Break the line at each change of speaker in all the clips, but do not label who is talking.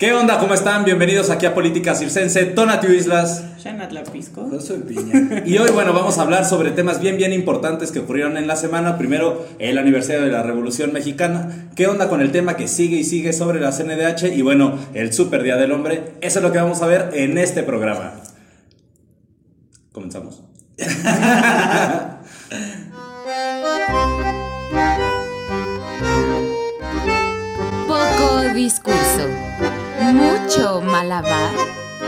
¿Qué onda? ¿Cómo están? Bienvenidos aquí a Política Circense, Tonatio Islas.
Lapisco.
Yo soy Piña.
Y hoy, bueno, vamos a hablar sobre temas bien, bien importantes que ocurrieron en la semana. Primero, el aniversario de la Revolución Mexicana. ¿Qué onda con el tema que sigue y sigue sobre la CNDH? Y bueno, el Super Día del Hombre. Eso es lo que vamos a ver en este programa. Comenzamos.
Poco discurso, malabar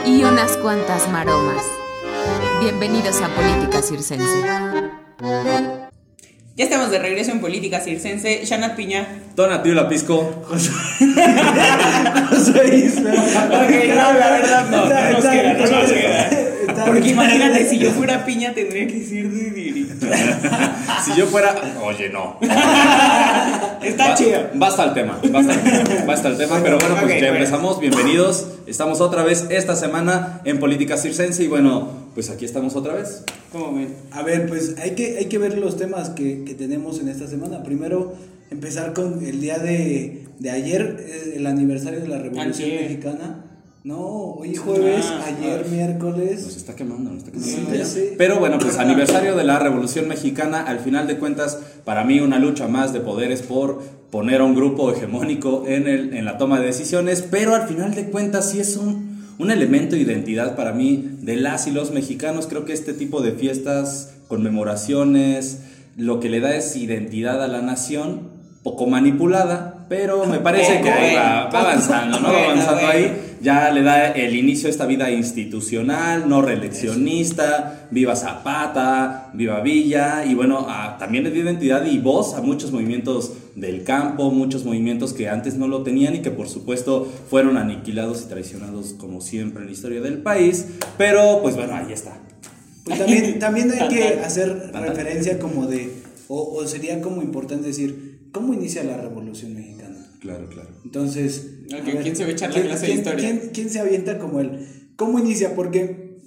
y unas cuantas maromas. Bienvenidos a Política Circense.
Ya estamos de regreso en Política Circense. Shanat Piña.
Tonatio Lapisco.
Soy Isla.
Ok, no, la verdad no. No nos queda, no nos queda. Porque imagínate, si yo fuera piña tendría que decir Didi.
Si yo fuera. Oye, no.
Está
Ba-
chido.
Basta el tema, basta, basta el tema, pero bueno, pues
Ok,
ya
bueno.
empezamos, bienvenidos. Estamos otra vez esta semana en Política Circense y bueno, pues aquí estamos otra vez.
¿Cómo ven?
A ver, pues hay que, hay que ver los temas que, que tenemos en esta semana. Primero, empezar con el día de, de ayer, eh, el aniversario de la Revolución
Antier.
Mexicana. No, hoy jueves,
Ah,
ayer
ah.
miércoles.
Nos está quemando, nos está quemando.
Sí, sé.
Pero bueno, pues aniversario de la Revolución Mexicana, al final de cuentas, para mí una lucha más de poderes por poner a un grupo hegemónico en, el, en la toma de decisiones, pero al final de cuentas sí es un, un elemento de identidad para mí de las y los mexicanos. Creo que este tipo de fiestas, conmemoraciones, lo que le da es identidad a la nación, poco manipulada, pero me parece que ahí va, va avanzando, ¿no? Va avanzando
bueno.
ahí ya le da el inicio a esta vida institucional, no reeleccionista, viva Zapata, viva Villa, y bueno, a- también le dio identidad y voz a muchos movimientos del campo, muchos movimientos que antes no lo tenían y que por supuesto fueron aniquilados y traicionados como siempre en la historia del país, pero pues bueno, ahí está.
Pues también, también hay que hacer referencia como de, o, o sería como importante decir, ¿cómo inicia la Revolución Mexicana?
Claro, claro.
Entonces,
¿quién se va a echar la
¿quién-
clase de historia?
¿quién, quién se avienta como el cómo inicia? Porque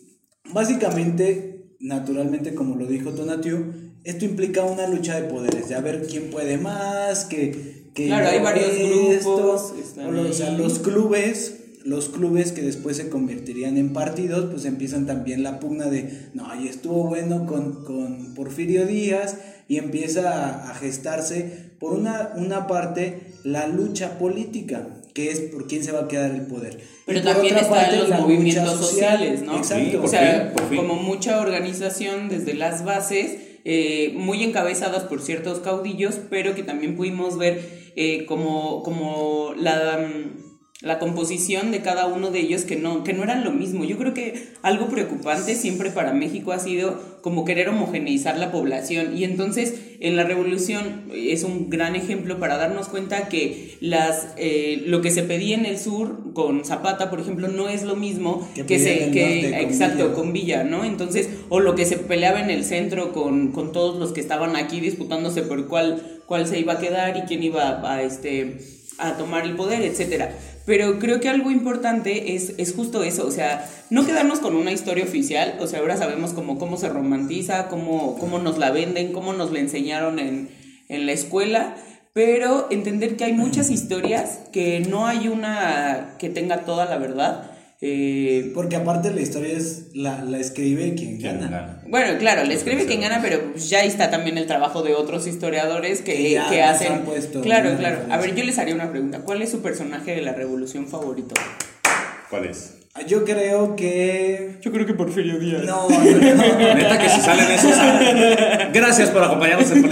básicamente, naturalmente, como lo dijo Tonatio, esto implica una lucha de poderes, de a ver quién puede más, que, que
Claro, hay varios grupos,
o los, o sea, los clubes, los clubes que después se convertirían en partidos, pues empiezan también la pugna de, no, y estuvo bueno con, con Porfirio Díaz, y empieza a, a gestarse, por una, una parte, la lucha política, que es por quién se va a quedar el poder.
Pero
Y
también están
parte,
los movimientos sociales, ¿no?
Exacto.
Sí,
o sea,
fin, por fin.
como mucha organización desde las bases, eh, muy encabezadas por ciertos caudillos, pero que también pudimos ver eh, como, como la, mm, la composición de cada uno de ellos que no, que no eran lo mismo. Yo creo que algo preocupante siempre para México ha sido como querer homogeneizar la población y entonces en la revolución es un gran ejemplo para darnos cuenta que las eh, lo que se pedía en el sur con Zapata por ejemplo no es lo mismo
Que
se que
con
exacto
Villa.
con Villa no entonces o lo que se peleaba en el centro con, con todos los que estaban aquí disputándose por cuál cuál se iba a quedar y quién iba a, a, este a tomar el poder etcétera pero creo que algo importante es, es justo eso, o sea, no quedarnos con una historia oficial, o sea, ahora sabemos como cómo se romantiza, cómo, cómo nos la venden, cómo nos la enseñaron en, en la escuela, pero entender que hay muchas historias, que no hay una que tenga toda la verdad. Eh,
Porque aparte la historia es la, la escribe quien
¿Quién
gana.
gana?
bueno, claro, le escribe quien gana, pero pues ya está también el trabajo de otros historiadores que,
Que ya
que
les
hacen.
han puesto
claro, claro. A ver, yo les haría una pregunta. ¿Cuál es su personaje de la revolución favorito?
¿Cuál es?
Yo creo que...
Yo creo que Porfirio Díaz.
No, no, no.
Neta que si salen esos. ah, Gracias por acompañarnos en. Yo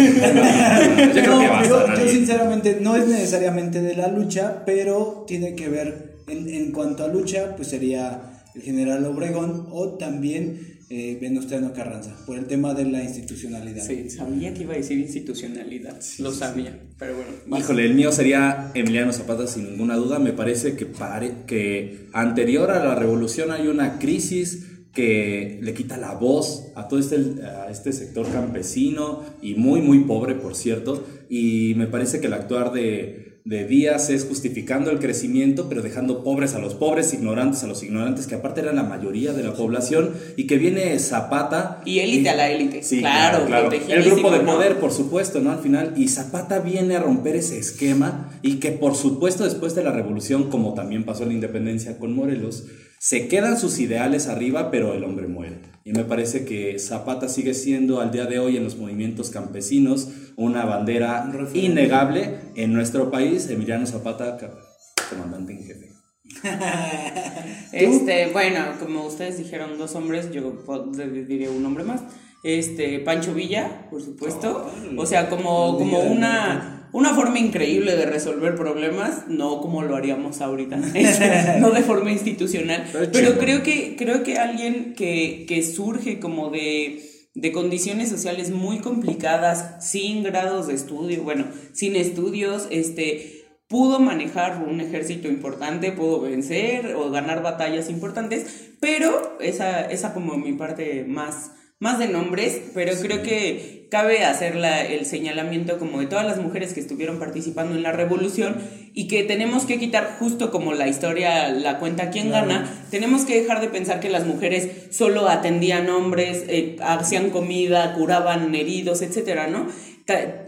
creo
No,
que basta.
yo, yo sinceramente no es necesariamente de la lucha, pero tiene que ver en, en cuanto a lucha, pues sería el general Obregón o también eh, Venustiano Carranza, por el tema de la institucionalidad.
Sí, sabía que iba a decir institucionalidad. Lo sabía. Pero bueno.
Híjole, el mío sería Emiliano Zapata sin ninguna duda. Me parece que, pare- que anterior a la revolución hay una crisis que le quita la voz a todo este, a este sector campesino y muy, muy pobre, por cierto. Y me parece que el actuar de, de días es justificando el crecimiento, pero dejando pobres a los pobres, ignorantes a los ignorantes, que aparte eran la mayoría de la población, y que viene Zapata.
Y élite a la élite.
Sí,
claro,
claro, claro. El grupo de poder, por supuesto, ¿no? Al final, y Zapata viene a romper ese esquema, y que por supuesto después de la revolución, como también pasó en la independencia con Morelos, se quedan sus ideales arriba, pero el hombre muere. Y me parece que Zapata sigue siendo al día de hoy en los movimientos campesinos una bandera innegable en nuestro país. Emiliano Zapata, comandante en jefe.
Este, bueno, como ustedes dijeron dos hombres, yo diré un hombre más. Este, Pancho Villa, por supuesto. O sea, como, como una, una forma increíble de resolver problemas, no como lo haríamos ahorita, no de forma institucional. Pero creo que, creo que alguien que, que surge como de de condiciones sociales muy complicadas, sin grados de estudio, bueno, sin estudios, este, pudo manejar un ejército importante, pudo vencer o ganar batallas importantes, pero esa, esa como mi parte más, más de nombres, pero creo que cabe hacer la, el señalamiento como de todas las mujeres que estuvieron participando en la revolución y que tenemos que quitar justo como la historia la cuenta quién gana, tenemos que dejar de pensar que las mujeres solo atendían hombres, eh, hacían comida, curaban heridos, etcétera, ¿no?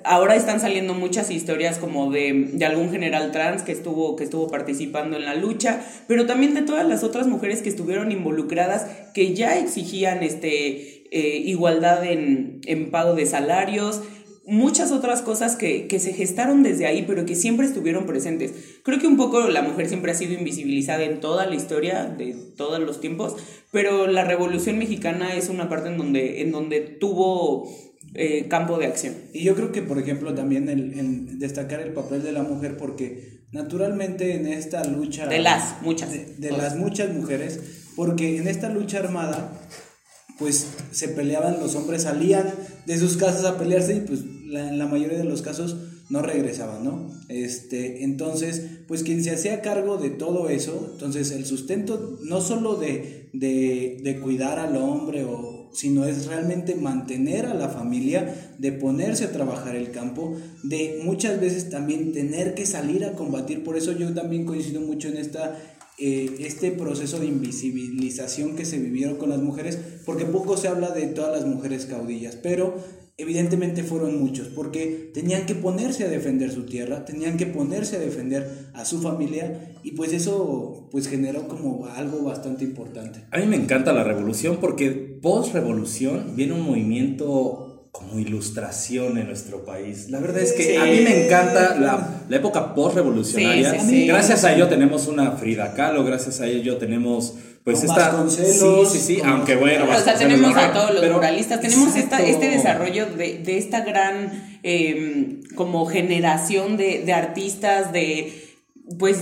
Ahora están saliendo muchas historias como de, de, algún general trans que estuvo, que estuvo participando en la lucha, pero también de todas las otras mujeres que estuvieron involucradas, que ya exigían este, eh, igualdad en, en, pago de salarios, muchas otras cosas que, que, se gestaron desde ahí, pero que siempre estuvieron presentes. Creo que un poco la mujer siempre ha sido invisibilizada en toda la historia de todos los tiempos, pero la Revolución Mexicana es una parte en donde, en donde tuvo eh, campo de acción.
Y yo creo que, por ejemplo, también el, el, destacar el papel de la mujer, porque naturalmente en esta lucha...
De las muchas.
De, de las muchas mujeres, porque en esta lucha armada, pues se peleaban, los hombres salían de sus casas a pelearse y pues la, en la mayoría de los casos no regresaban, ¿no? Este, entonces, pues quien se hacía cargo de todo eso, entonces el sustento no solo de, de, de cuidar al hombre o sino es realmente mantener a la familia, de ponerse a trabajar el campo, de muchas veces también tener que salir a combatir. Por eso yo también coincido mucho en esta, eh, este proceso de invisibilización que se vivieron con las mujeres, porque poco se habla de todas las mujeres caudillas, pero evidentemente fueron muchos, porque tenían que ponerse a defender su tierra, tenían que ponerse a defender a su familia y pues eso pues generó como algo bastante importante.
A mí me encanta la revolución porque post revolución viene un movimiento como ilustración en nuestro país. La verdad es que sí. a mí me encanta la, la época post-revolucionaria. Sí, sí, gracias a ello tenemos una Frida Kahlo, gracias a ello tenemos pues
con
esta...
Sí,
sí, sí, aunque bueno...
O sea, tenemos a todos los pero, muralistas, tenemos esta, este desarrollo de, de esta gran eh, como generación de, de artistas, de pues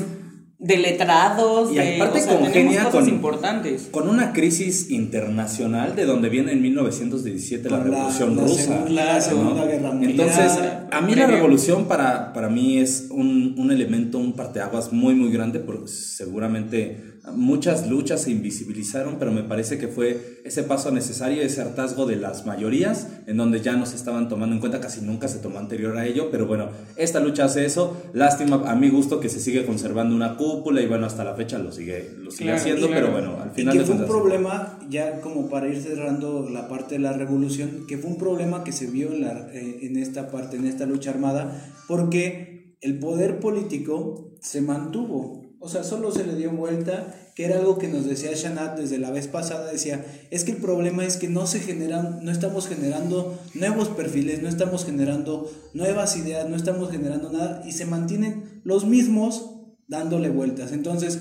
de letrados,
y aparte
de, o sea,
congenia
cosas
con,
importantes.
con una crisis internacional de donde viene en 1917 la,
Con la-
Revolución
la
Rusa.
Segunda- la Segunda Guerra Mundial.
Entonces, a mí la revolución para, para mí es un, un elemento, un parteaguas muy, muy grande, porque seguramente muchas luchas se invisibilizaron, pero me parece que fue ese paso necesario, ese hartazgo de las mayorías, en donde ya no se estaban tomando en cuenta, casi nunca se tomó anterior a ello, pero bueno, esta lucha hace eso, lástima a mi gusto que se sigue conservando una cúpula y bueno, hasta la fecha lo sigue, lo sigue
Claro,
haciendo,
claro.
pero bueno, al
Y
final
que
de
fue un problema, ya como para ir cerrando la parte de la revolución, que fue un problema que se vio en, la, eh, en esta parte, en esta lucha armada, porque el poder político se mantuvo. O sea, solo se le dio vuelta, que era algo que nos decía Shanat desde la vez pasada, decía, es que el problema es que no se generan, no estamos generando nuevos perfiles, no estamos generando nuevas ideas, no estamos generando nada, y se mantienen los mismos dándole vueltas. Entonces,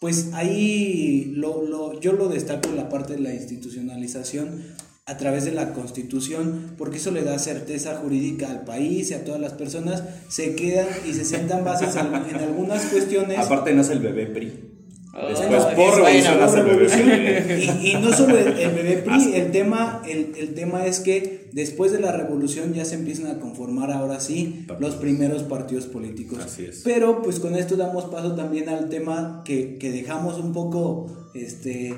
pues ahí lo, lo- yo lo destaco en la parte de la institucionalización a través de la constitución, porque eso le da certeza jurídica al país y a todas las personas, se quedan y se sientan bases en, algunas cuestiones.
Aparte nace el bebé PRI.
Oh,
Después,
es
por revolución, el bebé PRI.
Y, y no solo el, el bebé PRI, el tema, el, el tema es que después de la revolución ya se empiezan a conformar ahora sí los primeros partidos políticos.
Así es.
Pero pues con esto damos paso también al tema que, que dejamos un poco este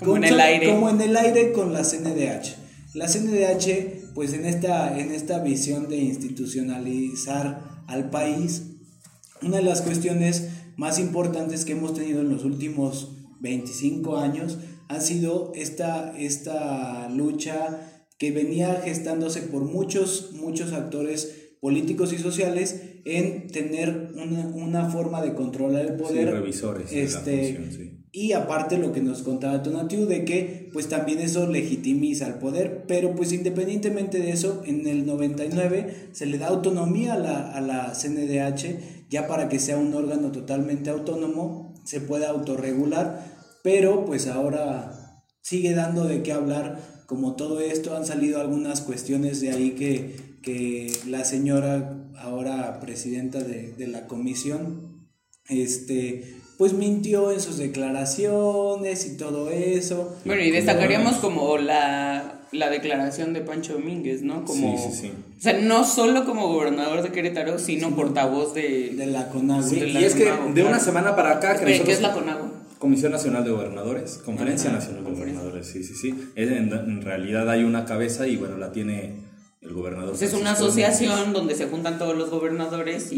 Como
con-
en el aire.
como en el aire con la CNDH. La CNDH, pues en esta, en esta visión de institucionalizar al país, una de las cuestiones más importantes que hemos tenido en los últimos 25 años ha sido esta, esta lucha que venía gestándose por muchos, muchos actores políticos y sociales en tener una, una forma de controlar el poder.
Sí, revisores.
Este,
función, sí.
y aparte lo que nos contaba Tonatiu de que pues también eso legitimiza el poder, pero pues independientemente de eso, en el 99 se le da autonomía a la, a la CNDH ya para que sea un órgano totalmente autónomo, se pueda autorregular, pero pues ahora sigue dando de qué hablar, como todo esto han salido algunas cuestiones de ahí que, que la señora ahora presidenta de, de la comisión, este, pues mintió en sus declaraciones y todo eso.
Bueno, y destacaríamos como la, la declaración de Pancho Domínguez, ¿no? Como,
Sí, sí, sí.
O sea, no solo como gobernador de Querétaro, sino portavoz de...
de la
la
y es que
CONAGO,
de una semana para acá que
¿Qué es la CONAGO?
Comisión Nacional de Gobernadores, Conferencia
Ajá,
Nacional de
conferencia.
Sí, sí, sí. Es- en, en realidad hay una cabeza y bueno, la tiene el gobernador.
Pues es una asociación donde se juntan todos los gobernadores y,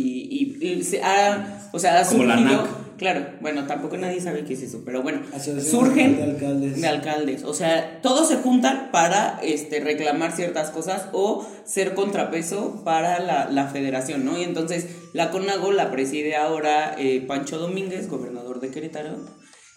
y- y se ha, o sea, ha
Como la NAC.
claro, bueno, tampoco nadie sabe qué es eso, pero bueno,
Asociación
surgen
de alcaldes.
de alcaldes, o sea, todos se juntan para este, reclamar ciertas cosas o ser contrapeso para la, la federación, ¿no? Y entonces la CONAGO la preside ahora eh, Pancho Domínguez, gobernador de Querétaro.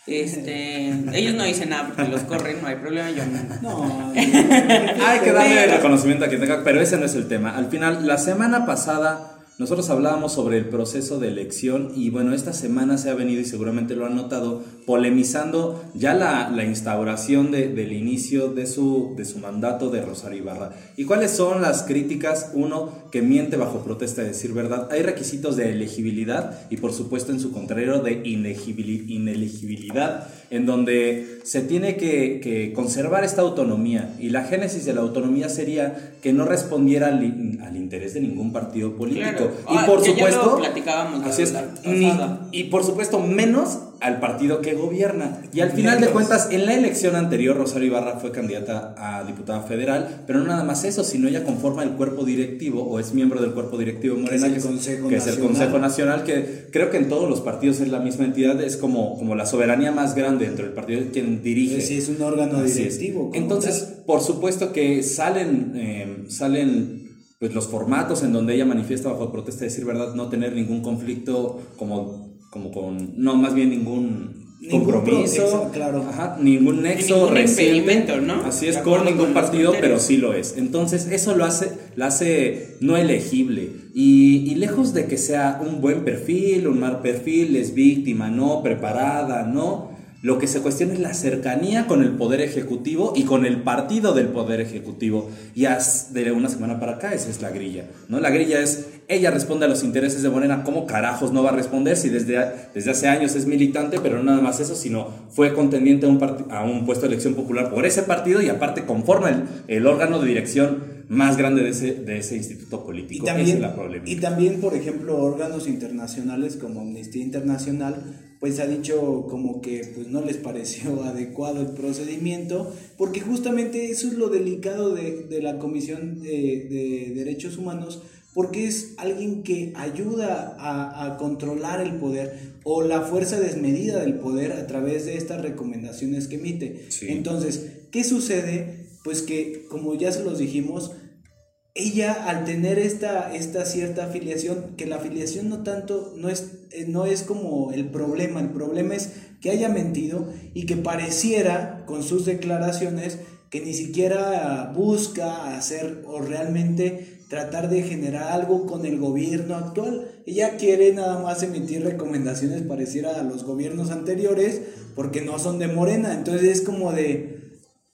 Este, ellos no dicen nada porque los corren, no hay problema, yo no.
No,
Hay que darle
Pero-
reconocimiento a quien tenga, pero ese no es el tema. Al final, la semana pasada nosotros hablábamos sobre el proceso de elección y bueno, esta semana se ha venido y seguramente lo han notado, polemizando ya la, la instauración de- del inicio de su, de su mandato de Rosario Ibarra. ¿Y cuáles son las críticas? Uno, que miente bajo protesta de decir verdad. Hay requisitos de elegibilidad y por supuesto en su contrario de inelegibilidad, en donde se tiene que, que conservar esta autonomía y la génesis de la autonomía sería que no respondiera al, al interés de ningún partido político. Y
Ah,
por
que ya lo
supuesto,
platicábamos
así es, ni- y por supuesto menos al partido que gobierna. Y al final de cuentas, en la elección anterior, Rosario Ibarra fue candidata a diputada federal, pero no nada más eso, sino ella conforma el cuerpo directivo o es miembro del cuerpo directivo Morena,
es el Consejo
que es el
Nacional.
Consejo Nacional, que creo que en todos los partidos es la misma entidad, es como, como la soberanía más grande dentro del partido, quien dirige.
Sí, es un órgano directivo.
Entonces,
tal.
por supuesto que salen, eh, salen pues, los formatos en donde ella manifiesta bajo protesta, de decir verdad, no tener ningún conflicto como, como con, no, más bien ningún,
Ningún
compromiso,
pro- claro.
ajá, ningún nexo
ningún
reciente.
impedimento, ¿no?
Así es, con ningún
con
partido, pero sí lo es. Entonces, eso lo hace, la hace no elegible. Y, y lejos de que sea un buen perfil, un mal perfil, es víctima, no, preparada, no. Lo que se cuestiona es la cercanía con el Poder Ejecutivo y con el partido del Poder Ejecutivo. Y de una semana para acá, esa es la grilla. ¿no? La grilla es, ella responde a los intereses de Morena. ¿Cómo carajos no va a responder si desde, desde hace años es militante? Pero no nada más eso, sino fue contendiente a un, parti- a un puesto de elección popular por ese partido y aparte conforma el, el órgano de dirección más grande de ese, de ese instituto
Y
político. Esa
también,
es la problemática.
y también, por ejemplo, órganos internacionales como Amnistía Internacional, pues ha dicho como que pues no les pareció adecuado el procedimiento, porque justamente eso es lo delicado de, de la Comisión de, de Derechos Humanos, porque es alguien que ayuda a, a controlar el poder o la fuerza desmedida del poder a través de estas recomendaciones que emite.
Sí.
Entonces, ¿qué sucede? Pues que, como ya se los dijimos, ella al tener esta, esta cierta afiliación, que la afiliación no tanto, no es, eh, no es como el problema, el problema es que haya mentido y que pareciera con sus declaraciones que ni siquiera busca hacer o realmente tratar de generar algo con el gobierno actual. Ella quiere nada más emitir recomendaciones pareciera a los gobiernos anteriores porque no son de Morena, entonces es como de...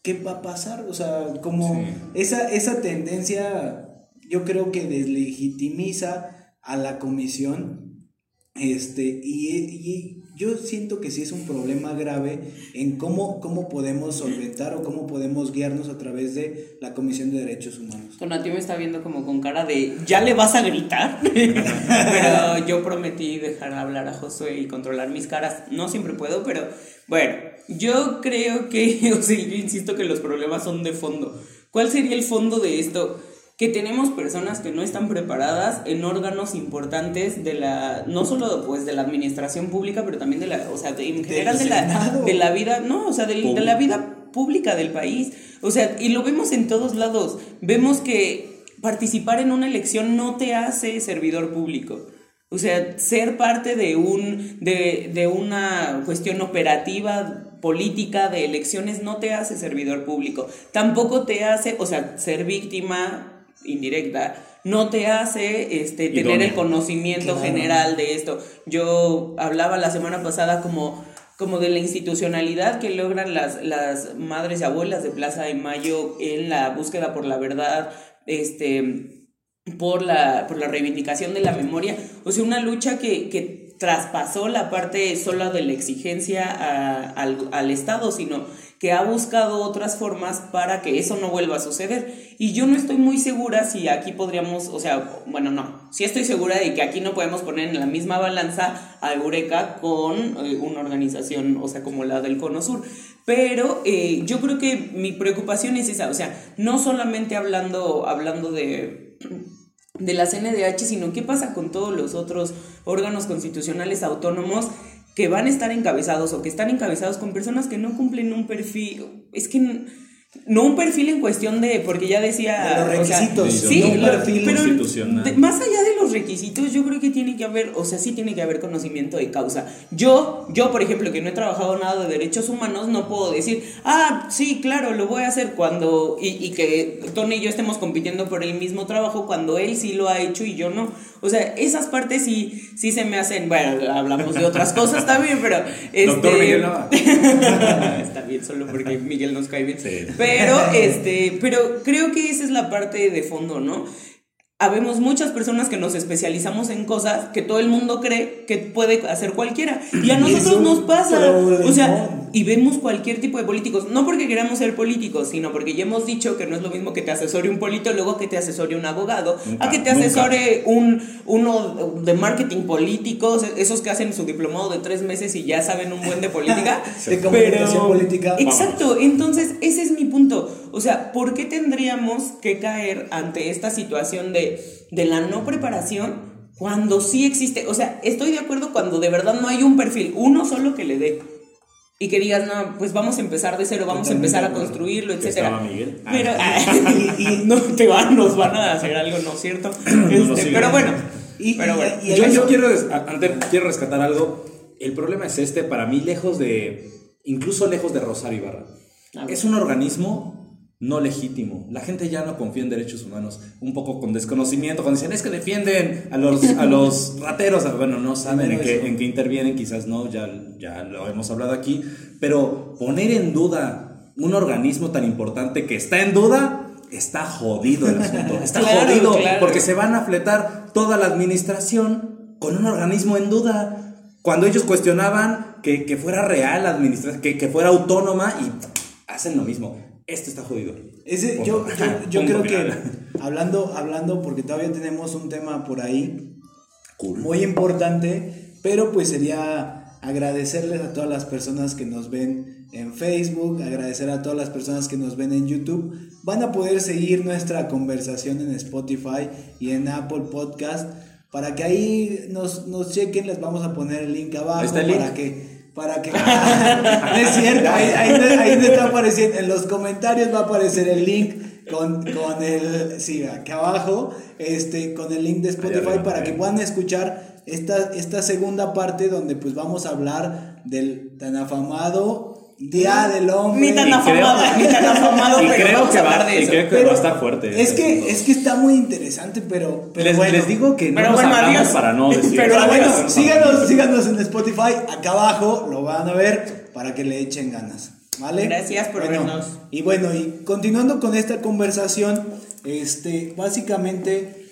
¿qué va a pasar? O sea, como
Sí.
esa, esa tendencia yo creo que deslegitimiza a la comisión este, y, y yo siento que sí es un problema grave en cómo, cómo podemos solventar o cómo podemos guiarnos a través de la Comisión de Derechos Humanos.
Tonatiuh me está viendo como con cara de ¿ya le vas a gritar? pero yo prometí dejar hablar a Josué y controlar mis caras. No siempre puedo, pero bueno, yo creo que, o sea, yo insisto que los problemas son de fondo. ¿Cuál sería el fondo de esto? que tenemos personas que no están preparadas en órganos importantes de la, no solo pues de la administración pública, pero también de la, o sea, de- en general de la, de la vida, no, o sea, de, de la vida pública del país. O sea, y lo vemos en todos lados. Vemos que participar en una elección no te hace servidor público. O sea, ser parte de, un, de, de una cuestión operativa, política, de elecciones, no te hace servidor público. Tampoco te hace, o sea, ser víctima indirecta, no te hace este, tener el conocimiento
Claro.
general de esto. Yo hablaba la semana pasada como, como de la institucionalidad que logran las, las madres y abuelas de Plaza de Mayo en la búsqueda por la verdad, este, por la, por la reivindicación de la memoria. O sea, una lucha que, que traspasó la parte sola de la exigencia al, al Estado, sino que ha buscado otras formas para que eso no vuelva a suceder. Y yo no estoy muy segura si aquí podríamos, o sea, bueno, no, sí estoy segura de que aquí no podemos poner en la misma balanza a Eureka con eh, una organización, o sea, como la del Cono Sur. Pero eh, yo creo que mi preocupación es esa, o sea, no solamente hablando, hablando de de la CNDH, sino qué pasa con todos los otros órganos constitucionales autónomos que van a estar encabezados o que están encabezados con personas que no cumplen un perfil, es que no un perfil en cuestión de, porque ya decía...
De los
o sea,
requisitos,
sí,
no un perfil
pero de- más allá de los requisitos, yo creo que tiene que haber, o sea, sí tiene que haber conocimiento de causa. Yo, yo por ejemplo, que no he trabajado nada de derechos humanos, no puedo decir, ah, sí, claro, lo voy a hacer cuando, y, y que Tony y yo estemos compitiendo por el mismo trabajo cuando él sí lo ha hecho y yo no. O sea, esas partes sí, sí se me hacen, bueno, hablamos de otras cosas también, pero...
Doctor
este,
Miguel Nava.
Está bien, solo porque Miguel nos cae bien.
Sí.
Pero, este, pero creo que esa es la parte de fondo, ¿no? Habemos muchas personas que nos especializamos en cosas que todo el mundo cree que puede hacer cualquiera. Y a nosotros nos pasa. O sea. Y vemos cualquier tipo de políticos. No porque queramos ser políticos, sino porque ya hemos dicho que no es lo mismo que te asesore un politólogo que te asesore un abogado,
Nunca,
a que te
nunca.
asesore un, uno de marketing político, esos que hacen su diplomado de tres meses y ya saben un buen de política.
De comunicación política.
Exacto, entonces ese es mi punto. O sea, ¿por qué tendríamos que caer ante esta situación de, de la no preparación cuando sí existe? O sea, estoy de acuerdo cuando de verdad no hay un perfil, uno solo que le dé. Y que digas, no, pues vamos a empezar de cero, vamos a empezar a construirlo,
Miguel. Ah.
Pero y, y no te van, nos van a hacer algo, ¿no es cierto? Este, pero bueno,
Y-
pero
y-
bueno.
y-
Yo, yo quiero, des- a- ante- quiero rescatar algo. El problema es este, para mí, lejos de, incluso lejos de Rosario Ibarra. Es un organismo no legítimo. La gente ya no confía en derechos humanos, un poco con desconocimiento, cuando dicen, es que defienden a los, a los rateros. Ah, Bueno, no saben en qué, en qué intervienen, quizás no, ya, ya lo hemos hablado aquí. Pero poner en duda un organismo tan importante que está en duda, está jodido el asunto. Está
Claro,
jodido
claro.
porque se van a fletar toda la administración con un organismo en duda. Cuando ellos cuestionaban que, que fuera real la administración, que, que fuera autónoma y hacen lo mismo. Esto está jodido.
Ese,
Punto.
yo, yo, yo creo que hablando, hablando, porque todavía tenemos un tema por ahí
Cool.
muy importante, pero pues sería agradecerles a todas las personas que nos ven en Facebook, agradecer a todas las personas que nos ven en YouTube. Van a poder seguir nuestra conversación en Spotify y en Apple Podcast para que ahí nos, nos chequen, les vamos a poner el link abajo
Ahí está el
para que para que no es cierto, ahí, ahí ahí está apareciendo, en los comentarios va a aparecer el link con, con el, sí, aquí abajo, este, con el link de Spotify para que puedan escuchar esta, esta segunda parte donde pues vamos a hablar del tan afamado Día del Hombre.
Ni tan
Y creo-
afamado, ni tan afamado,
y
pero
creo
vamos
que
a
va,
hablar de
y
eso.
creo que
Pero
va a estar fuerte.
Es que, es que está muy interesante, pero, pero
les,
bueno.
les digo que no
Pero
nos
bueno,
para no decir.
Pero
Pero bueno, síganos, síganos en Spotify, acá abajo lo van a ver para que le echen ganas. ¿Vale?
Gracias por
Bueno,
vernos.
Y bueno, y continuando con esta conversación, este, básicamente,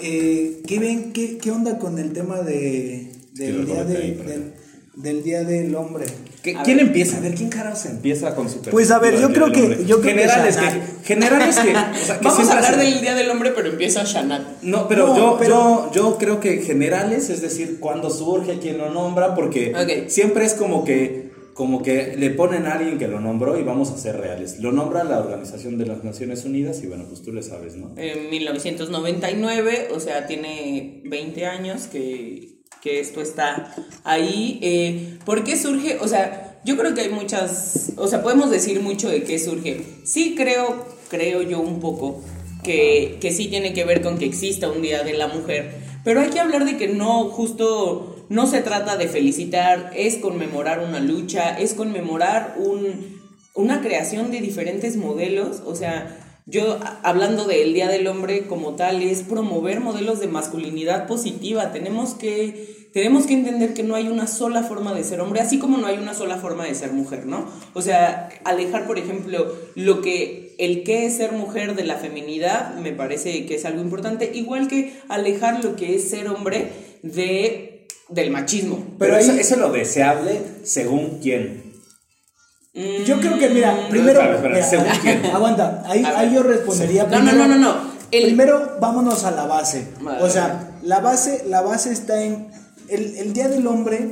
eh, ¿qué ven? ¿Qué, qué onda con el tema de, del, día de- del, Día del Hombre?
¿Qué-
A
¿Quién
ver.
empieza? A ver, ¿quién carajos empieza con su
Pues, a ver, yo creo que- yo creo que
generales que generales que, o sea, que
Vamos a hablar del Día del Hombre, pero empieza Shanat.
No, pero,
No,
yo,
pero-
yo, yo creo que generales, es decir, cuando surge, quién lo nombra, porque siempre es como que como que le ponen a alguien que lo nombró y vamos a ser reales. Lo nombra la Organización de las Naciones Unidas y bueno, pues tú le sabes, ¿no?
En 1999, o sea, tiene 20 años que, que esto está ahí. Eh, ¿Por qué surge? O sea, yo creo que hay muchas, o sea, podemos decir mucho de qué surge. Sí creo, creo yo un poco, que, que sí tiene que ver con que exista un Día de la Mujer, pero hay que hablar de que no justo no se trata de felicitar, es conmemorar una lucha, es conmemorar un, una creación de diferentes modelos, o sea, yo hablando del Día del Hombre como tal, es promover modelos de masculinidad positiva, tenemos que tenemos que entender que no hay una sola forma de ser hombre, así como no hay una sola forma de ser mujer, ¿no? O sea, alejar, por ejemplo, lo que el qué es ser mujer de la feminidad me parece que es algo importante, igual que alejar lo que es ser hombre de del machismo.
Pero, eso, es lo deseable según quién.
Yo creo que, mira, mm, primero. según. Aguanta, ahí, ahí, yo respondería.
No, no, no, no, no.
Primero, vámonos a la base. O sea, la base, la base está en. El, el Día del Hombre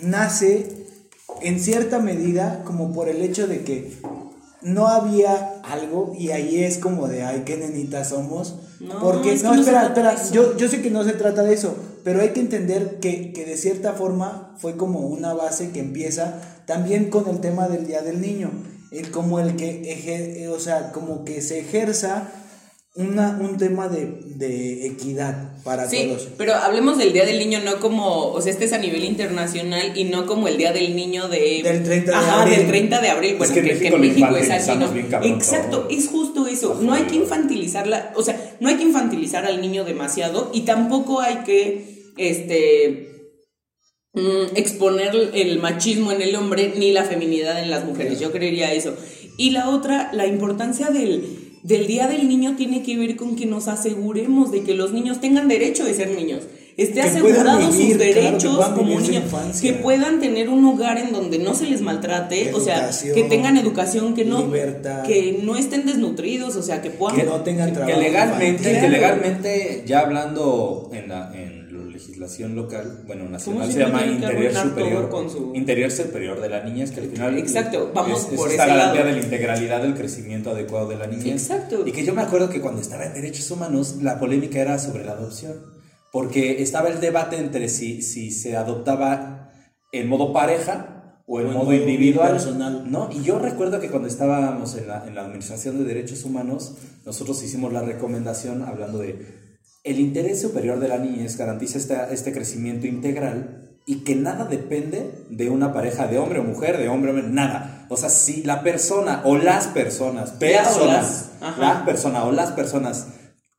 nace en cierta medida como por el hecho de que no había algo y ahí es como de, ay, qué nenitas somos. No, Porque, no, espera, espera, yo, yo sé que no se trata de eso, pero hay que entender que, que de cierta forma fue como una base que empieza también con el tema del Día del Niño, el, como el que, o sea, como que se ejerza una, un tema de, de equidad para sí, todos.
Pero hablemos del Día del Niño no como, o sea, este es a nivel internacional y no como el Día del Niño de...
Del 30 de
ajá,
abril.
del 30 de abril. Bueno,
es que, que, en México es así, ¿no?
Exacto, es justo eso. No hay que infantilizarla, o sea, no hay que infantilizar al niño demasiado y tampoco hay que, este mm, exponer el machismo en el hombre ni la feminidad en las mujeres. Yo creería eso. Y la otra, la importancia del del Día del Niño tiene que ver con que nos aseguremos de que los niños tengan derecho de ser niños. Esté asegurado sus derechos como niños, que puedan tener un hogar en donde no se les maltrate, o sea, que tengan educación, que no, que no estén desnutridos, o sea, que puedan...
Que no tengan trabajo.
Que legalmente, que legalmente ya hablando en la, legislación local, bueno, nacional se, llama interior superior, interior superior de la niñez, que al final
Exacto, vamos
es,
por
esta garantía de la integralidad del crecimiento adecuado de la niñez.
Exacto.
Y que yo me acuerdo que cuando estaba en derechos humanos la polémica era sobre la adopción, porque estaba el debate entre si, si se adoptaba en modo pareja o en modo individual,
personal.
¿no? Y yo recuerdo que cuando estábamos en la, en la Administración de Derechos Humanos, nosotros hicimos la recomendación hablando de el interés superior de la niñez garantiza este, este crecimiento integral y que nada depende de una pareja de hombre o mujer, de hombre o mujer, nada. O sea, si la persona o las personas, personas, la persona o las personas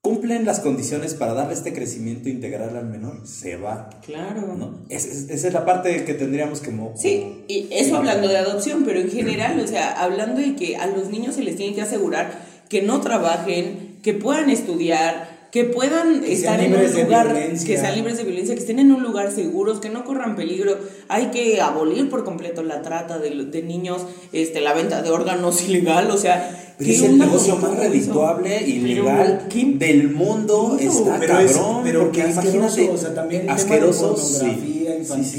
cumplen las condiciones para darle este crecimiento integral al menor, se va.
Claro.
¿no? Es, esa es la parte que tendríamos que...
sí, y eso hablando de adopción, pero en general, o sea, hablando de que a los niños se les tiene que asegurar que no trabajen, que puedan estudiar, que puedan estar en un lugar, que sean libres de violencia, que estén en un lugar seguros, que no corran peligro. Hay que abolir por completo la trata de, de niños, este, la venta de órganos ilegal, o sea...
Pero es el negocio más redituable y legal del mundo, está
pero
cabrón.
pero porque asqueroso, o sea, también
asqueroso,
sí.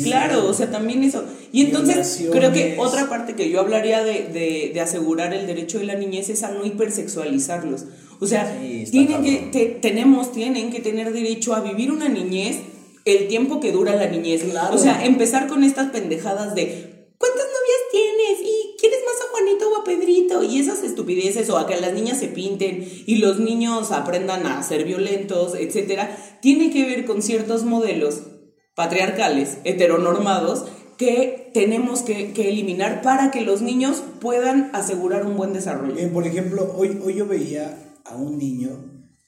Claro, o sea, también eso. Y entonces creo que otra parte que yo hablaría de, de, de asegurar el derecho de la niñez es a no hipersexualizarlos. O sea, tienen que, tenemos, tienen que tener derecho a vivir una niñez el tiempo que dura la niñez. O sea, empezar con estas pendejadas de ¿cuántas novias tienes? ¿Y quieres más a Juanito o a Pedrito? Y esas estupideces, o a que las niñas se pinten y los niños aprendan a ser violentos, etcétera, tiene que ver con ciertos modelos patriarcales, heteronormados, que tenemos que, eliminar para que los niños puedan asegurar un buen desarrollo.
por ejemplo, hoy, hoy yo veía a un niño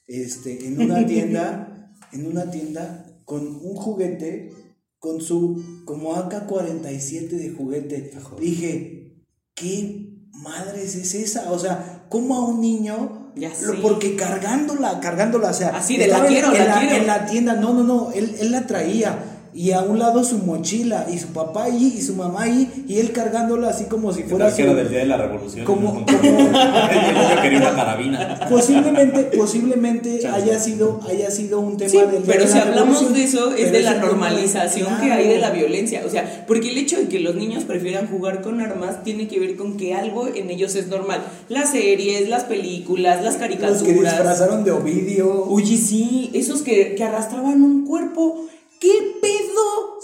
este, en una tienda, en una tienda con un juguete, con su como AK-47 de juguete. Dije, ¿qué madres es esa? O sea, ¿cómo a un niño?
Ya
porque cargándola, cargándola, o sea,
así de la quiero, la
en,
quiero.
en la tienda, no, no, no, él, él la traía y a un lado su mochila y su papá ahí y su mamá ahí y él cargándola así como si
¿Qué
fuera su-
era del día de la revolución?
como-
quería una carabina.
posiblemente posiblemente haya sido haya sido un tema
Sí,
del día
pero
de
si
la
hablamos de eso, es de la normalización que hay de la violencia. O sea, porque el hecho de que los niños prefieran jugar con armas tiene que ver con que algo en ellos es normal. Las series, las películas, las
los que
caricaturas.
disfrazaron de Ovidio
Oye, sí, esos que, que arrastraban un cuerpo.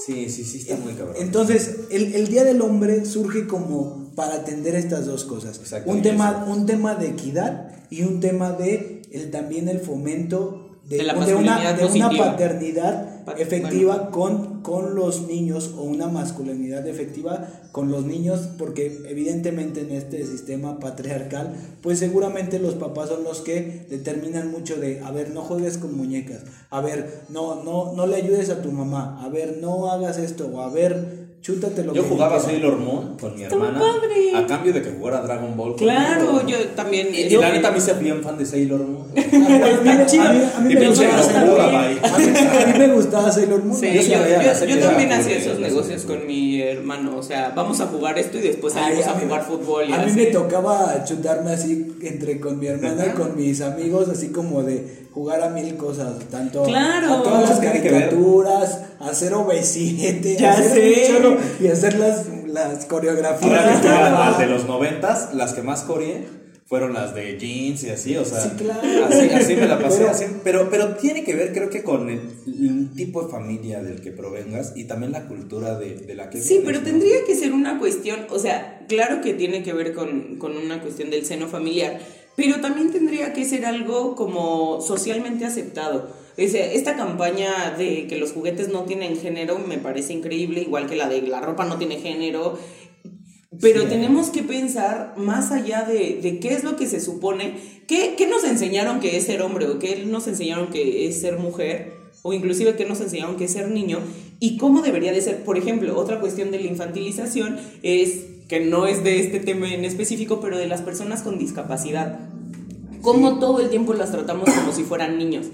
Sí, sí, sí, está muy cabrón.
Entonces, el, el Día del Hombre surge como para atender estas dos cosas.
Exacto,
Un tema,
eso.
un tema de equidad y un tema de el, también el fomento de,
De la
de una, de una paternidad
Pa-
efectiva con, con los niños o una masculinidad efectiva con los niños, porque evidentemente en este sistema patriarcal, pues seguramente los papás son los que determinan mucho de, a ver, no juegues con muñecas, a ver, no, no, no le ayudes a tu mamá, a ver, no hagas esto, o a ver, chútate lo
Yo
que
jugaba. Sailor Moon con mi hermana
padre.
a cambio de que jugara Dragon Ball.
Claro,
conmigo.
yo también.
Y
yo-
la neta a mí se bien fan de Sailor Moon.
A mí, a mí- a mí- a mí
Y
me gustaba Sailor Moon.
bye.
A mí- a mí me gustaba Sailor Moon.
Sí,
Yo
también hacía esos negocios con mi hermano. O sea, vamos a jugar esto y después salimos a,
mí-
jugar fútbol. Y
a mí
así.
me tocaba chutarme así entre con mi hermana y con mis amigos, así como de jugar a mil cosas, tanto
Claro.
a todas las caricaturas, hacer OV7,
Ya
hacer
sé.
y hacer las, las coreografías.
Ahora que las de los noventas, las que más coreé fueron las de jeans y así, o sea,
Sí, claro.
así, así me la pasé,
Pero-
así, pero, pero tiene que ver creo que con el, el tipo de familia del que provengas y también la cultura de, de la que
Sí,
vienes,
pero
¿no?
tendría que ser una cuestión, o sea, claro que tiene que ver con, con una cuestión del seno familiar, pero también tendría que ser algo como socialmente aceptado. Esta campaña de que los juguetes no tienen género me parece increíble, igual que la de la ropa no tiene género. Pero
Sí.
tenemos que pensar más allá de, de qué es lo que se supone, qué, qué nos enseñaron que es ser hombre o qué nos enseñaron que es ser mujer o inclusive qué nos enseñaron que es ser niño y cómo debería de ser. Por ejemplo, otra cuestión de la infantilización es que no es de este tema en específico, pero de las personas con discapacidad. Cómo todo el tiempo las tratamos como si fueran niños.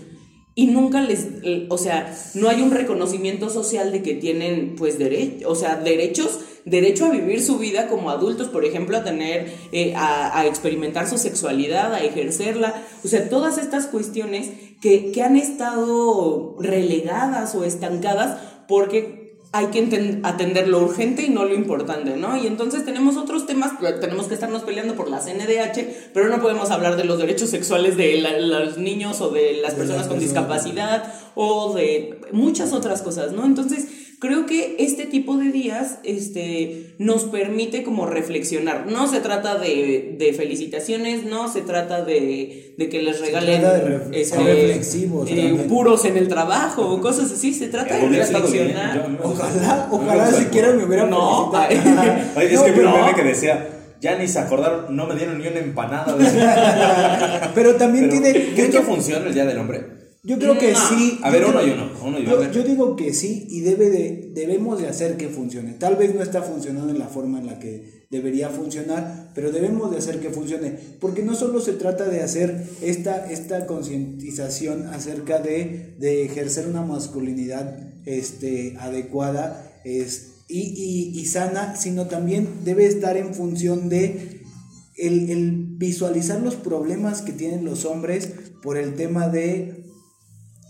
Y nunca les, o sea, no hay un reconocimiento social de que tienen, pues, derechos, o sea, derechos, derecho a vivir su vida como adultos, por ejemplo, a tener, eh, a, a experimentar su sexualidad, a ejercerla, o sea, todas estas cuestiones que, que han estado relegadas o estancadas porque hay que atender lo urgente y no lo importante, ¿no? Y entonces tenemos otros temas, tenemos que estarnos peleando por la CNDH, pero no podemos hablar de los derechos sexuales de la- los niños o de las
De
personas
las
con discapacidad o de muchas otras cosas, ¿no? Entonces, creo que este tipo de días este, nos permite como reflexionar. No se trata de, de felicitaciones, no se trata de, de que les regalen
trata de ref- ser reflexivos
eh, puros en el trabajo o cosas así, se trata de
bien,
reflexionar.
yo- gusta-
Ojalá, ojalá
el
siquiera me hubiera
No,
es
No,
que vi un
no.
meme que decía, ya ni se acordaron, no me dieron ni una empanada. decía.
Pero también
Pero,
tiene.
¿Crees
yo-
que funciona el Día del Hombre?
Yo creo que
No.
sí.
A ver, uno y uno, y
yo digo que sí y debe de, debemos de hacer que funcione. Tal vez no está funcionando en la forma en la que debería funcionar, pero debemos de hacer que funcione. Porque no solo se trata de hacer esta, esta concientización acerca de, de ejercer una masculinidad este, adecuada es, y, y- y sana, sino también debe estar en función de el, el visualizar los problemas que tienen los hombres por el tema de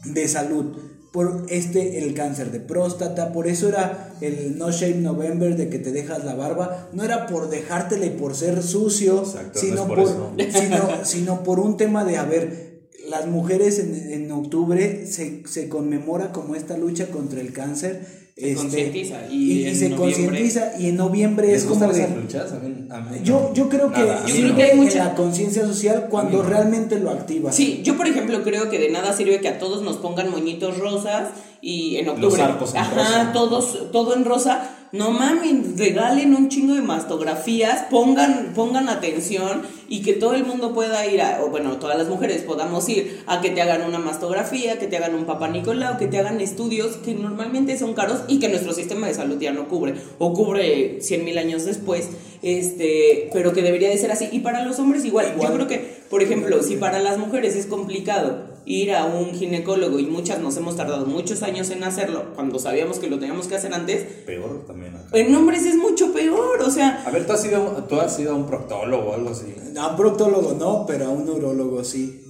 de salud por este el cáncer de próstata. Por eso era el no shave november de que te dejas la barba. No era por dejártela y por ser sucio
Exacto,
sino
no por
por, sino, sino por un tema de a ver las mujeres en, en octubre se, se conmemora como esta lucha contra el cáncer
Se
este,
concientiza, y
y, y
en
se concientiza y en noviembre
¿Les
es como de
esas luchas? A mí- a mí
yo,
no.
yo creo que
Nada, a mí
Yo creo
no.
que hay
sirve en
mucha-
la conciencia social cuando realmente lo activa
Sí, yo por ejemplo creo que de nada sirve que a todos nos pongan moñitos rosas y en octubre.
Los arcos en
Ajá,
rosa.
todos, todo en rosa. No mames, regalen un chingo de mastografías, pongan, pongan atención y que todo el mundo pueda ir a, o bueno, todas las mujeres podamos ir a que te hagan una mastografía, que te hagan un papá Nicolau, que te hagan estudios que normalmente son caros y que nuestro sistema de salud ya no cubre, o cubre 100 mil años después, este, pero que debería de ser así. Y para los hombres igual,
Igual.
yo creo que Por ejemplo, si para las mujeres es complicado ir a un ginecólogo y muchas nos hemos tardado muchos años en hacerlo, cuando sabíamos que lo teníamos que hacer antes,
Peor también acá.
en hombres es mucho peor, o sea,
A ver, ¿tú has ido, tú has ido a un proctólogo o algo así?
A un proctólogo no, pero a un neurólogo sí.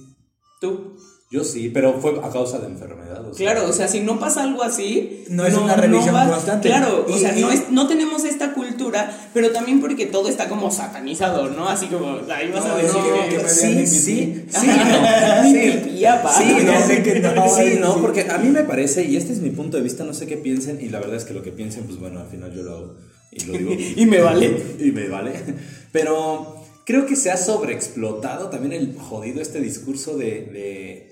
tú,
Yo sí, pero fue a causa de enfermedad. o sea.
Claro, o sea, si no pasa algo así,
No es una revisión constante.
Claro, o
Y-
sea,
y-
no, es, no tenemos esta cultura, pero también porque todo está como satanizado, ¿no? Así como, ahí vas a
No,
decir
no,
que...
que
Sí, sí, sí, no, sí. no,
no,
sí. no, porque a mí me parece, y este es mi punto de vista, no sé qué piensen, y la verdad es que lo que piensen, pues bueno, al final yo lo hago y lo digo.
Y me vale.
Y me vale. Pero creo que se ha sobreexplotado también el jodido este discurso de, de,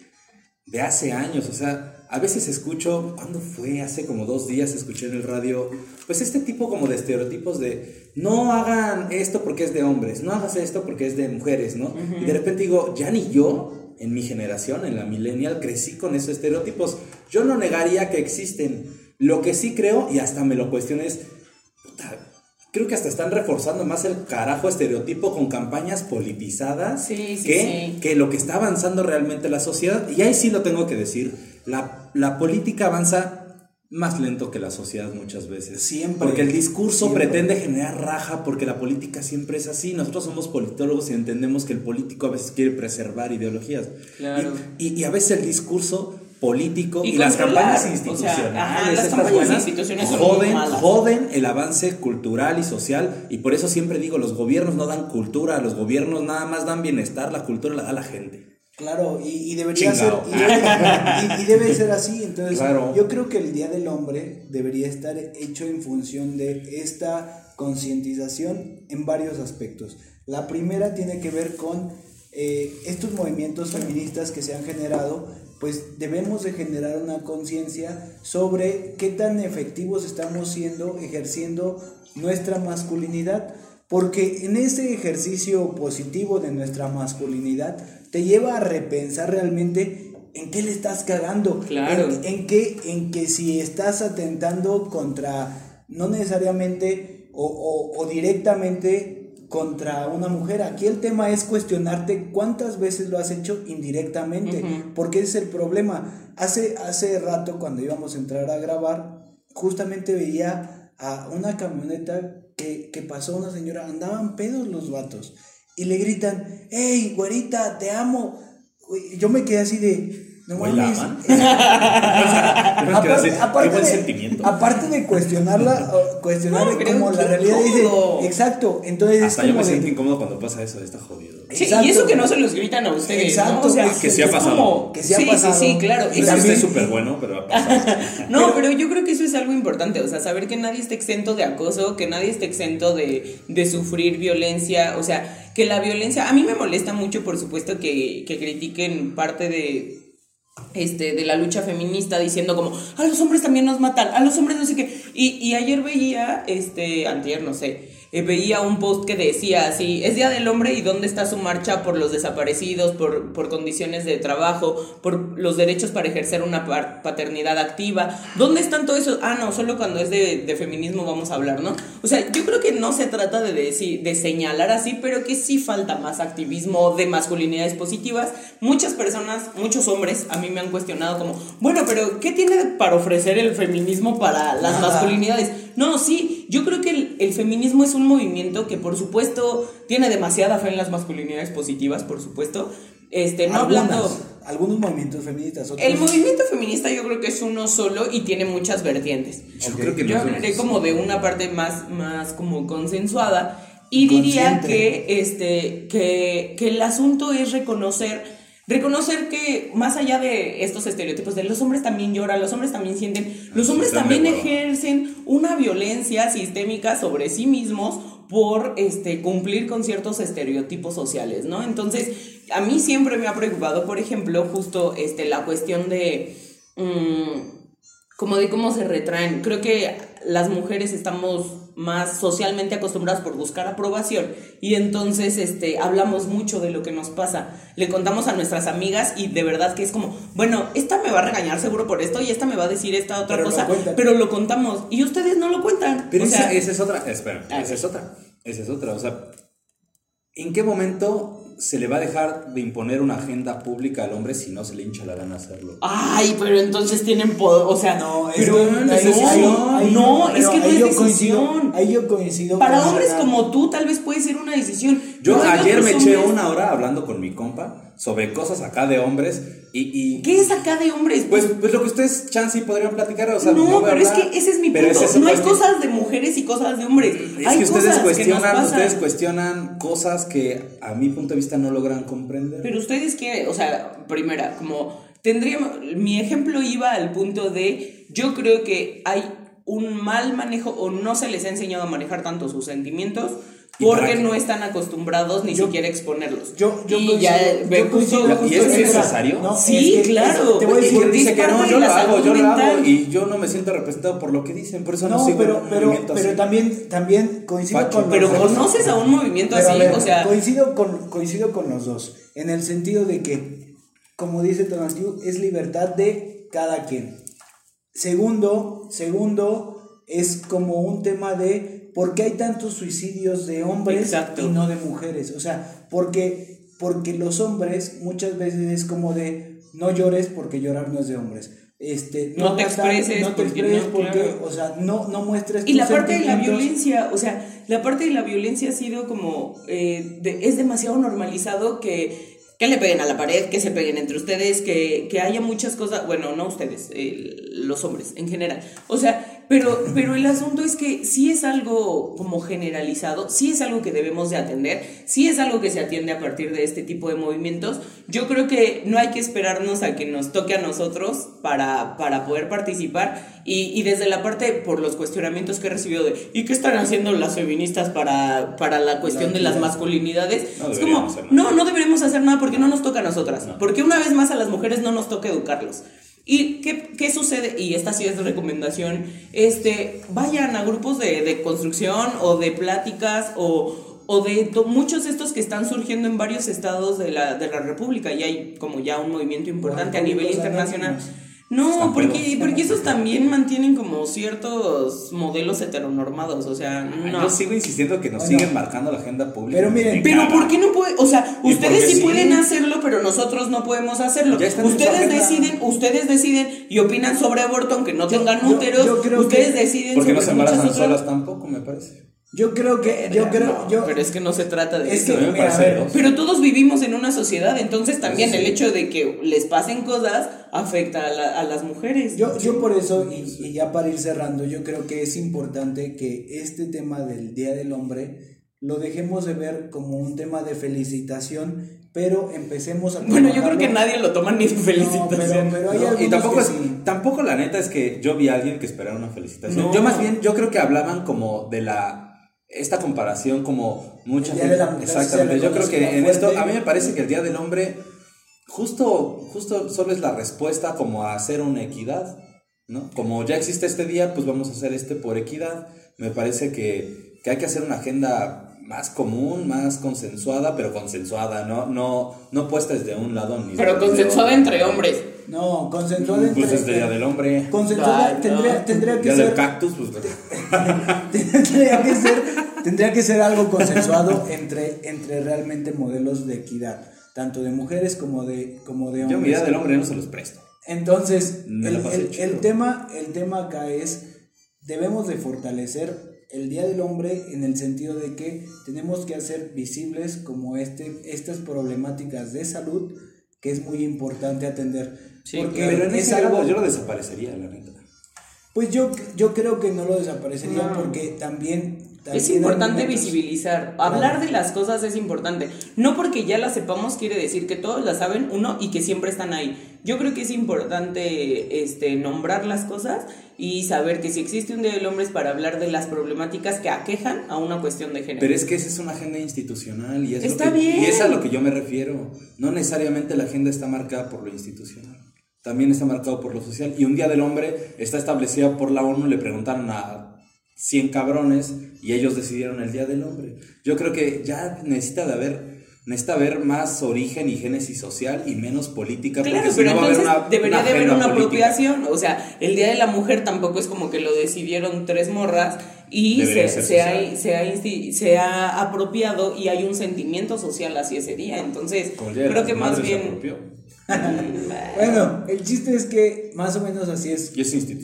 de hace años. O sea, a veces escucho, ¿cuándo fue? Hace como dos días escuché en el radio, pues este tipo como de estereotipos de no hagan esto porque es de hombres, no hagas esto porque es de mujeres, ¿no? Y de repente digo, ya ni yo. En mi generación, en la millennial, crecí con esos estereotipos. Yo no negaría que existen. Lo que sí creo, y hasta me lo cuestioné, es, puta, creo que hasta están reforzando más el carajo estereotipo con campañas politizadas
Sí, sí,
que,
sí.
que lo que está avanzando realmente la sociedad. Y ahí sí lo tengo que decir, la, la política avanza más lento que la sociedad muchas veces.
Siempre.
Porque el discurso
Siempre.
pretende generar raja, porque la política siempre es así. Nosotros somos politólogos y entendemos que el político a veces quiere preservar ideologías.
Claro.
Y, y- y a veces el discurso político y,
Y
las campañas
o sea,
institucionales,
ajá, las
estas
campañas institucionales
joden, el avance cultural y social y por eso siempre digo, los gobiernos no dan cultura, los gobiernos nada más dan bienestar, la cultura la da la gente.
Claro, y, y debería ser, y debe, y- y debe ser así. Entonces,
Claro.
yo creo que el Día del Hombre debería estar hecho en función de esta concientización en varios aspectos. La primera tiene que ver con eh, estos movimientos feministas que se han generado, pues debemos de generar una conciencia sobre qué tan efectivos estamos siendo ejerciendo nuestra masculinidad. Porque en ese ejercicio positivo de nuestra masculinidad te lleva a repensar realmente en qué le estás cagando.
Claro.
En, en que, en que si estás atentando contra, no necesariamente o, o- o directamente contra una mujer. Aquí el tema es cuestionarte cuántas veces lo has hecho indirectamente. Porque ese es el problema. Hace, hace rato cuando íbamos a entrar a grabar, justamente veía a una camioneta que, que pasó una señora, andaban pedos los vatos, y le gritan, hey, güerita, te amo. Yo me quedé así de, no
Güey, ¿la
mames. aparte,
qué
aparte
buen
de,
sentimiento.
aparte de cuestionarla, cuestionar
No, pero
como la realidad dice, exacto, entonces
Hasta
es
yo me
de-
siento incómodo cuando pasa eso, está jodido.
Sí,
Exacto.
y eso que no se los gritan a ustedes,
Exacto,
¿no? O sea,
es
que sí ha pasado.
como-
Que sí ha
sí,
pasado.
sí, sí, claro.
Y también-
es súper bueno, pero ha pasado.
No, pero yo creo que eso es algo importante, o sea, saber que nadie está exento de acoso, que nadie está exento de, de sufrir violencia, o sea, que la violencia, a mí me molesta mucho, por supuesto, que, que critiquen parte de, este, de la lucha feminista diciendo como, a los hombres también nos matan, a los hombres no sé qué, y, y ayer veía, este, antier, no sé, eh, veía un post que decía así, es Día del Hombre y dónde está su marcha por los desaparecidos, por, por condiciones de trabajo, por los derechos para ejercer una paternidad activa, ¿dónde están todo eso? Ah, no, solo cuando es de, de feminismo vamos a hablar, ¿no? O sea, yo creo que no se trata de, decir, de señalar así, pero que sí falta más activismo de masculinidades positivas. Muchas personas, muchos hombres, a mí me han cuestionado como, bueno, pero ¿qué tiene para ofrecer el feminismo para las
Nada.
masculinidades? No, sí, yo creo que el, el feminismo es un movimiento que por supuesto tiene demasiada fe en las masculinidades positivas, por supuesto. Este, no
algunas,
hablando...
algunos movimientos feministas, otros-
El movimiento feminista yo creo que es uno solo y tiene muchas vertientes.
Yo creo que
Yo hablaré como de una parte más, más como consensuada y diría
Consciente.
que, este, que, que el asunto es reconocer, reconocer que más allá de estos estereotipos de los hombres también lloran, los hombres también sienten, los
Sí,
hombres también ejercen una violencia sistémica sobre sí mismos por este, cumplir con ciertos estereotipos sociales, ¿no? Entonces, a mí siempre me ha preocupado, por ejemplo, justo este, la cuestión de... mm, como de cómo se retraen. Creo que las mujeres estamos más socialmente acostumbradas por buscar aprobación y entonces este hablamos mucho de lo que nos pasa. Le contamos a nuestras amigas y de verdad que es como, bueno, esta me va a regañar seguro por esto y esta me va a decir esta otra
Pero
cosa, pero lo contamos y ustedes no lo cuentan.
Pero
O sea,
esa, esa es otra, espera,
Ah,
esa
sí.
es otra, esa es otra, o sea, ¿en qué momento se le va a dejar de imponer una agenda pública al hombre si no se le hincha la gana hacerlo?
Ay, pero entonces tienen poder, o sea,
No, es
pero no, es decisión.
ahí- ahí-
no, es que no es decisión.
coincido- ahí yo coincido
Para hombres como tú, tal vez puede ser una decisión.
Yo ayer me eché una hora hablando con mi compa sobre cosas acá de hombres y... y
¿Qué es acá de hombres?
pues, pues lo que ustedes, chance, y podrían platicar, o sea,
no,
a
pero es que ese es mi punto.
es
no hay cosas de mujeres y cosas de hombres.
Es
hay
que ustedes
que
cuestionan, ustedes cuestionan cosas que a mi punto de vista no logran comprender.
Pero ustedes quieren, o sea, primera, como tendríamos, mi ejemplo iba al punto de, yo creo que hay un mal manejo o no se les ha enseñado a manejar tanto sus sentimientos porque no están acostumbrados ni
Yo-
siquiera a exponerlos.
Yo, yo
y ya,
yo
justo-
justo
¿Y es necesario?
No,
Sí,
es que-
claro.
Te voy a decir,
dice que no, yo lo
la
hago, yo lo hago y yo no me siento representado por lo que dicen, por eso no,
no,
sigo
pero,
un
pero,
movimiento
pero
así.
también, también coincido
Facho.
con
Pero conoces a un movimiento así,
ver,
o sea,
coincido con, coincido con los dos, en el sentido de que, como dice Tonatiu, es libertad de cada quien. Segundo, segundo, es como un tema de por qué hay tantos suicidios de hombres
Exacto.
y no de mujeres. O sea, porque, porque los hombres muchas veces es como de no llores porque llorar no es de hombres. Este,
No te
hagas tal-
expreses
no te
porque
expreses
no,
porque,
claro.
o sea, no, no muestres
Y
tus
la parte de la violencia, o sea, la parte de la violencia ha sido como, eh, de- es demasiado normalizado que, que le peguen a la pared, que se peguen entre ustedes, que, que haya muchas cosas, bueno, no ustedes, eh, los hombres en general. O sea, pero, pero el asunto es que sí es algo como generalizado, sí es algo que debemos de atender, sí es algo que se atiende a partir de este tipo de movimientos. Yo creo que no hay que esperarnos a que nos toque a nosotros para, para poder participar y, y desde la parte por los cuestionamientos que he recibido de ¿y qué están haciendo las feministas para, para la cuestión de las masculinidades?
No
es como, no, no deberíamos hacer nada porque no nos toca a nosotras, porque una vez más a las mujeres no nos toca educarlos. ¿Y qué, qué sucede? Y esta sí es recomendación, este, vayan a grupos de, de construcción o de pláticas o, o de muchos de estos que están surgiendo en varios estados de la, de la República y hay como ya un movimiento importante a nivel internacional.
Anónimos.
No, porque, porque esos también mantienen como ciertos modelos heteronormados, o sea, no.
Yo sigo insistiendo que nos
Bueno.
siguen marcando la agenda pública.
Pero miren,
Pero. ¿por qué no puede? O sea,
¿Y
ustedes sí
sí?
pueden hacerlo, pero nosotros no podemos hacerlo. Ustedes deciden, ustedes deciden y opinan sobre aborto aunque no tengan
yo-
úteros.
yo creo
ustedes
que-
deciden
Porque no se embarazan solas tampoco, me parece.
Yo creo que, yo creo,
No,
yo,
pero es que no se trata de
es
eso.
que, mira, ver,
dos.
Pero todos vivimos en una sociedad, entonces también
Sí, sí.
el hecho de que les pasen cosas afecta a, la- a las mujeres.
Yo, yo por eso, y, y ya para ir cerrando, yo creo que es importante que este tema del Día del Hombre lo dejemos de ver como un tema de felicitación, pero empecemos a
bueno, yo creo que nadie lo toma ni de
No,
felicitación.
pero, pero hay
y tampoco
que
es,
sí.
tampoco la neta es que yo vi a alguien que esperaba una felicitación.
No.
Yo más bien, yo creo que hablaban como de la esta comparación como mucha
Mujer
Exactamente. Yo creo que en esto a mí me parece que el Día del Hombre justo justo solo es la respuesta como a hacer una equidad, ¿no? Como ya existe este día, pues vamos a hacer este por equidad. Me parece que, que hay que hacer una agenda más común, más consensuada, pero consensuada, no no no puesta desde un lado ni
Pero consensuada entre hombres.
No, consensuada entre...
Pues desde del Hombre.
Consensuada
Ay, no.
tendría, tendría que
Día
ser...
del cactus, pues.
tendría que ser tendría que ser algo consensuado entre entre realmente modelos de equidad tanto de mujeres como de como de
Yo
hombres
mi Día del Hombre no se los presto.
entonces el, el- el tema el tema acá es debemos de fortalecer el día del hombre en el sentido de que tenemos que hacer visibles como este estas problemáticas de salud que es muy importante atender
Sí,
porque
Pero en ese
algo
yo lo desaparecería, la neta.
Pues yo yo creo que no lo desaparecería
No.
porque también
Es importante visibilizar, hablar de las cosas es importante. No porque ya las sepamos quiere decir que todos las saben, uno, y que siempre están ahí. Yo creo que es importante este, nombrar las cosas y saber que si existe un Día del Hombre es para hablar de las problemáticas que aquejan a una cuestión de género.
Pero es que esa es una agenda institucional y es,
Está
lo que,
bien.
y es a lo que yo me refiero. No necesariamente la agenda está marcada por lo institucional. También está marcado por lo social. Y un Día del Hombre está establecido por la ONU. Le preguntaron a 100 cabrones y ellos decidieron el Día del Hombre. Yo creo que ya necesita de haber necesita ver más origen y génesis social y menos política.
Claro,
porque si
pero
no va a haber
entonces
una,
debería
una
de haber una
política.
apropiación. O sea, el Día de la Mujer tampoco es como que lo decidieron tres morras y se, se, ha, se, ha se ha apropiado y hay un sentimiento social hacia ese día. Entonces, creo que más bien...
Bueno, el chiste es que más o menos así es,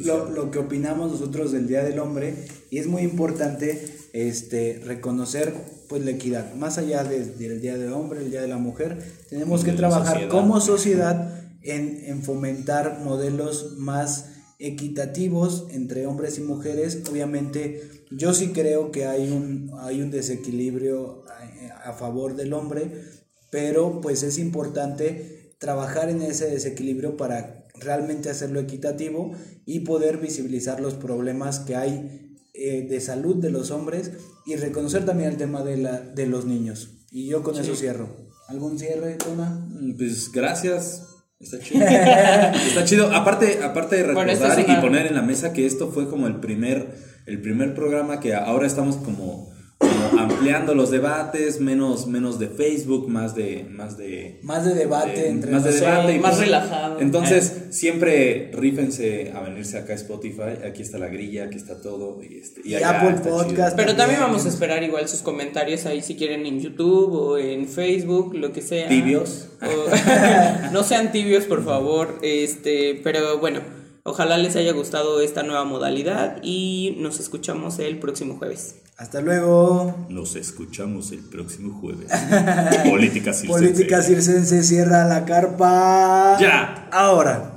lo, lo que opinamos nosotros del Día del Hombre y es muy importante este, reconocer pues la equidad. Más allá de- del Día del Hombre, el Día de la Mujer, tenemos que trabajar
sociedad.
como sociedad en, en fomentar modelos más equitativos entre hombres y mujeres. Obviamente yo sí creo que hay un, hay un desequilibrio a, a favor del hombre, pero pues es importante trabajar en ese desequilibrio para realmente hacerlo equitativo y poder visibilizar los problemas que hay eh, de salud de los hombres y reconocer también el tema de, la, de los niños. Y yo con eso cierro. ¿Algún cierre, Tona?
Mm, Pues gracias. Está chido. Está chido. Aparte, aparte de recordar
esto es una-
y poner en la mesa que esto fue como el primer, el primer programa que ahora estamos como, como ampliando los debates, menos, menos de Facebook, más de, más de
Más de debate
de-
entre
más de debate y
más
pues,
relajado.
Entonces, siempre rífense a venirse acá a Spotify. Aquí está la grilla, aquí está todo. Y, este,
Y
allá
Apple
chido.
Podcast.
Pero también
También.
vamos a esperar igual sus comentarios ahí si quieren en YouTube o en Facebook, lo que sea.
Tibios.
O- no sean tibios, por favor. Este, pero bueno, ojalá les haya gustado esta nueva modalidad y nos escuchamos el próximo jueves.
Hasta luego.
Nos escuchamos el próximo jueves. Política circense.
Política circense cierra la carpa.
Ya.
Ahora.